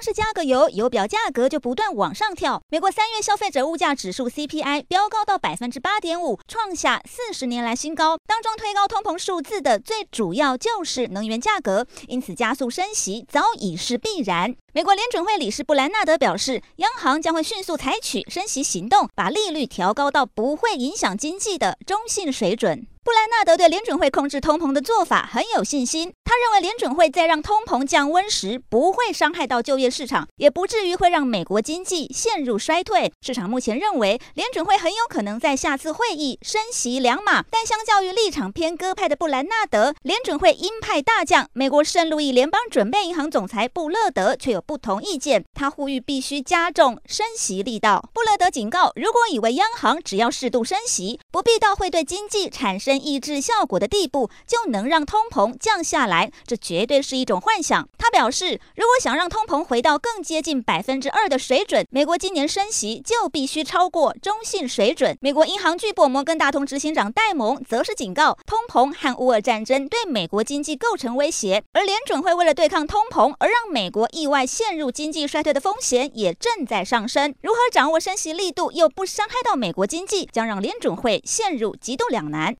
是加个油，油表价格就不断往上跳。美国三月消费者物价指数 CPI 飙高到百分之八点五，创下四十年来新高。当中推高通膨数字的最主要就是能源价格，因此加速升息早已是必然。美国联准会理事布兰纳德表示，央行将会迅速采取升息行动，把利率调高到不会影响经济的中性水准。布兰纳德对联准会控制通膨的做法很有信心。他认为联准会在让通膨降温时，不会伤害到就业市场，也不至于会让美国经济陷入衰退。市场目前认为联准会很有可能在下次会议升息两码，但相较于立场偏鸽派的布兰纳德，联准会鹰派大将美国圣路易联邦准备银行总裁布勒德却有不同意见。他呼吁必须加重升息力道。布勒德警告，如果以为央行只要适度升息，不必到会对经济产生抑制效果的地步，就能让通膨降下来，这绝对是一种幻想。他表示，如果想让通膨回到更接近百分之二的水准，美国今年升息就必须超过中性水准。美国银行巨擘摩根大通执行长戴蒙则是警告，通膨和乌俄战争对美国经济构成威胁，而联准会为了对抗通膨而让美国意外陷入经济衰退的风险也正在上升。如何掌握升息力度又不伤害到美国经济，将让联准会陷入极度两难。